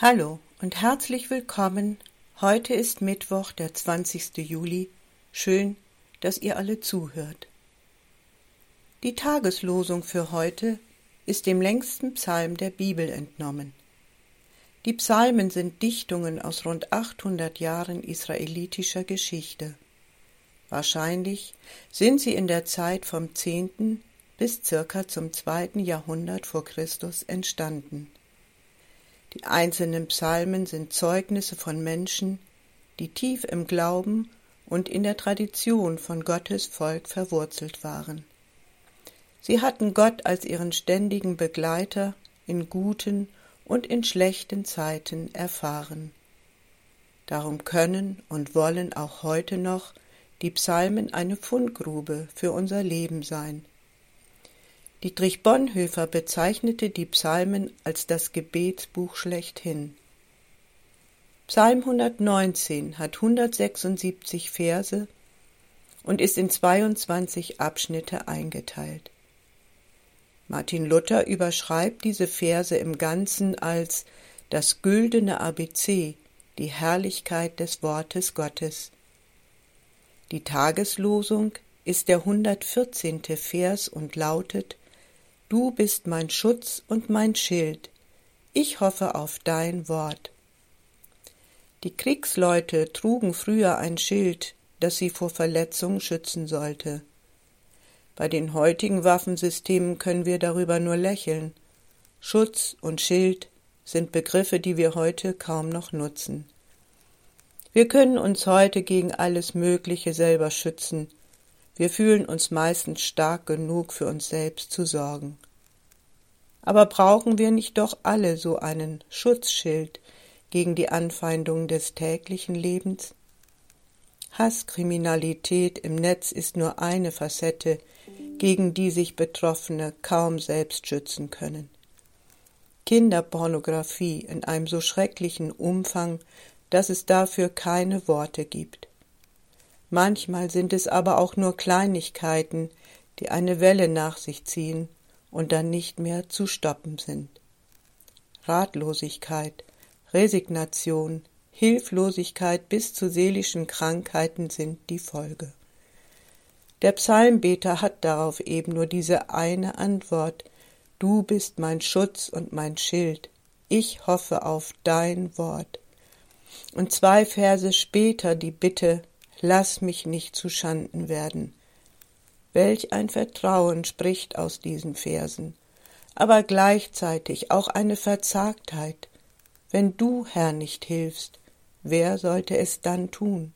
Hallo und herzlich willkommen. Heute ist Mittwoch, der 20. Juli. Schön, dass ihr alle zuhört. Die Tageslosung für heute ist dem längsten Psalm der Bibel entnommen. Die Psalmen sind Dichtungen aus rund 800 Jahren israelitischer Geschichte. Wahrscheinlich sind sie in der Zeit vom 10. bis circa zum 2. Jahrhundert vor Christus entstanden. Die einzelnen Psalmen sind Zeugnisse von Menschen, die tief im Glauben und in der Tradition von Gottes Volk verwurzelt waren. Sie hatten Gott als ihren ständigen Begleiter in guten und in schlechten Zeiten erfahren. Darum können und wollen auch heute noch die Psalmen eine Fundgrube für unser Leben sein, Dietrich Bonhoeffer bezeichnete die Psalmen als das Gebetsbuch schlechthin. Psalm 119 hat 176 Verse und ist in 22 Abschnitte eingeteilt. Martin Luther überschreibt diese Verse im Ganzen als das güldene ABC, die Herrlichkeit des Wortes Gottes. Die Tageslosung ist der 114. Vers und lautet Du bist mein Schutz und mein Schild. Ich hoffe auf dein Wort. Die Kriegsleute trugen früher ein Schild, das sie vor Verletzungen schützen sollte. Bei den heutigen Waffensystemen können wir darüber nur lächeln. Schutz und Schild sind Begriffe, die wir heute kaum noch nutzen. Wir können uns heute gegen alles Mögliche selber schützen, wir fühlen uns meistens stark genug, für uns selbst zu sorgen. Aber brauchen wir nicht doch alle so einen Schutzschild gegen die Anfeindungen des täglichen Lebens? Hasskriminalität im Netz ist nur eine Facette, gegen die sich Betroffene kaum selbst schützen können. Kinderpornografie in einem so schrecklichen Umfang, dass es dafür keine Worte gibt. Manchmal sind es aber auch nur Kleinigkeiten, die eine Welle nach sich ziehen und dann nicht mehr zu stoppen sind. Ratlosigkeit, Resignation, Hilflosigkeit bis zu seelischen Krankheiten sind die Folge. Der Psalmbeter hat darauf eben nur diese eine Antwort Du bist mein Schutz und mein Schild, ich hoffe auf dein Wort. Und zwei Verse später die Bitte lass mich nicht zu Schanden werden. Welch ein Vertrauen spricht aus diesen Versen, aber gleichzeitig auch eine Verzagtheit. Wenn du, Herr, nicht hilfst, wer sollte es dann tun?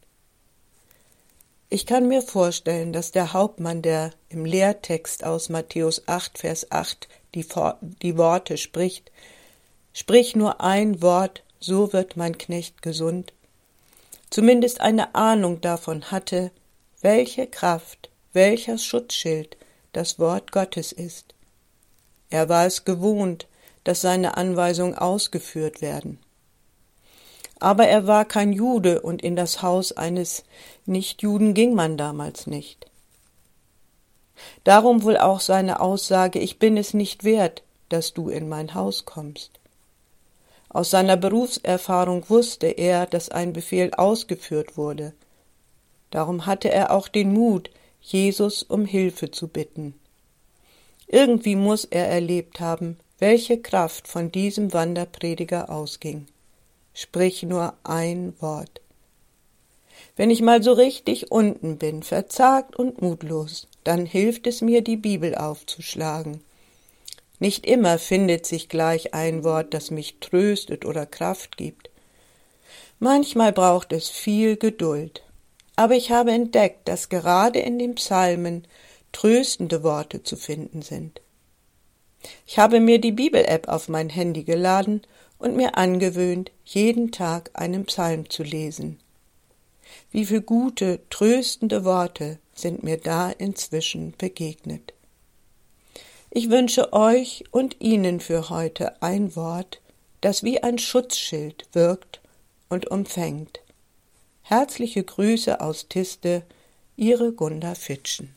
Ich kann mir vorstellen, dass der Hauptmann, der im Lehrtext aus Matthäus 8, Vers 8 die, die Worte spricht, Sprich nur ein Wort, so wird mein Knecht gesund, zumindest eine Ahnung davon hatte, welche Kraft, welcher Schutzschild das Wort Gottes ist. Er war es gewohnt, dass seine Anweisungen ausgeführt werden. Aber er war kein Jude und in das Haus eines Nichtjuden ging man damals nicht. Darum wohl auch seine Aussage Ich bin es nicht wert, dass du in mein Haus kommst. Aus seiner Berufserfahrung wusste er, dass ein Befehl ausgeführt wurde. Darum hatte er auch den Mut, Jesus um Hilfe zu bitten. Irgendwie muss er erlebt haben, welche Kraft von diesem Wanderprediger ausging. Sprich nur ein Wort. Wenn ich mal so richtig unten bin, verzagt und mutlos, dann hilft es mir, die Bibel aufzuschlagen nicht immer findet sich gleich ein Wort, das mich tröstet oder Kraft gibt. Manchmal braucht es viel Geduld. Aber ich habe entdeckt, dass gerade in den Psalmen tröstende Worte zu finden sind. Ich habe mir die Bibel-App auf mein Handy geladen und mir angewöhnt, jeden Tag einen Psalm zu lesen. Wie viele gute, tröstende Worte sind mir da inzwischen begegnet. Ich wünsche euch und Ihnen für heute ein Wort, das wie ein Schutzschild wirkt und umfängt. Herzliche Grüße aus Tiste, Ihre Gunda Fitschen.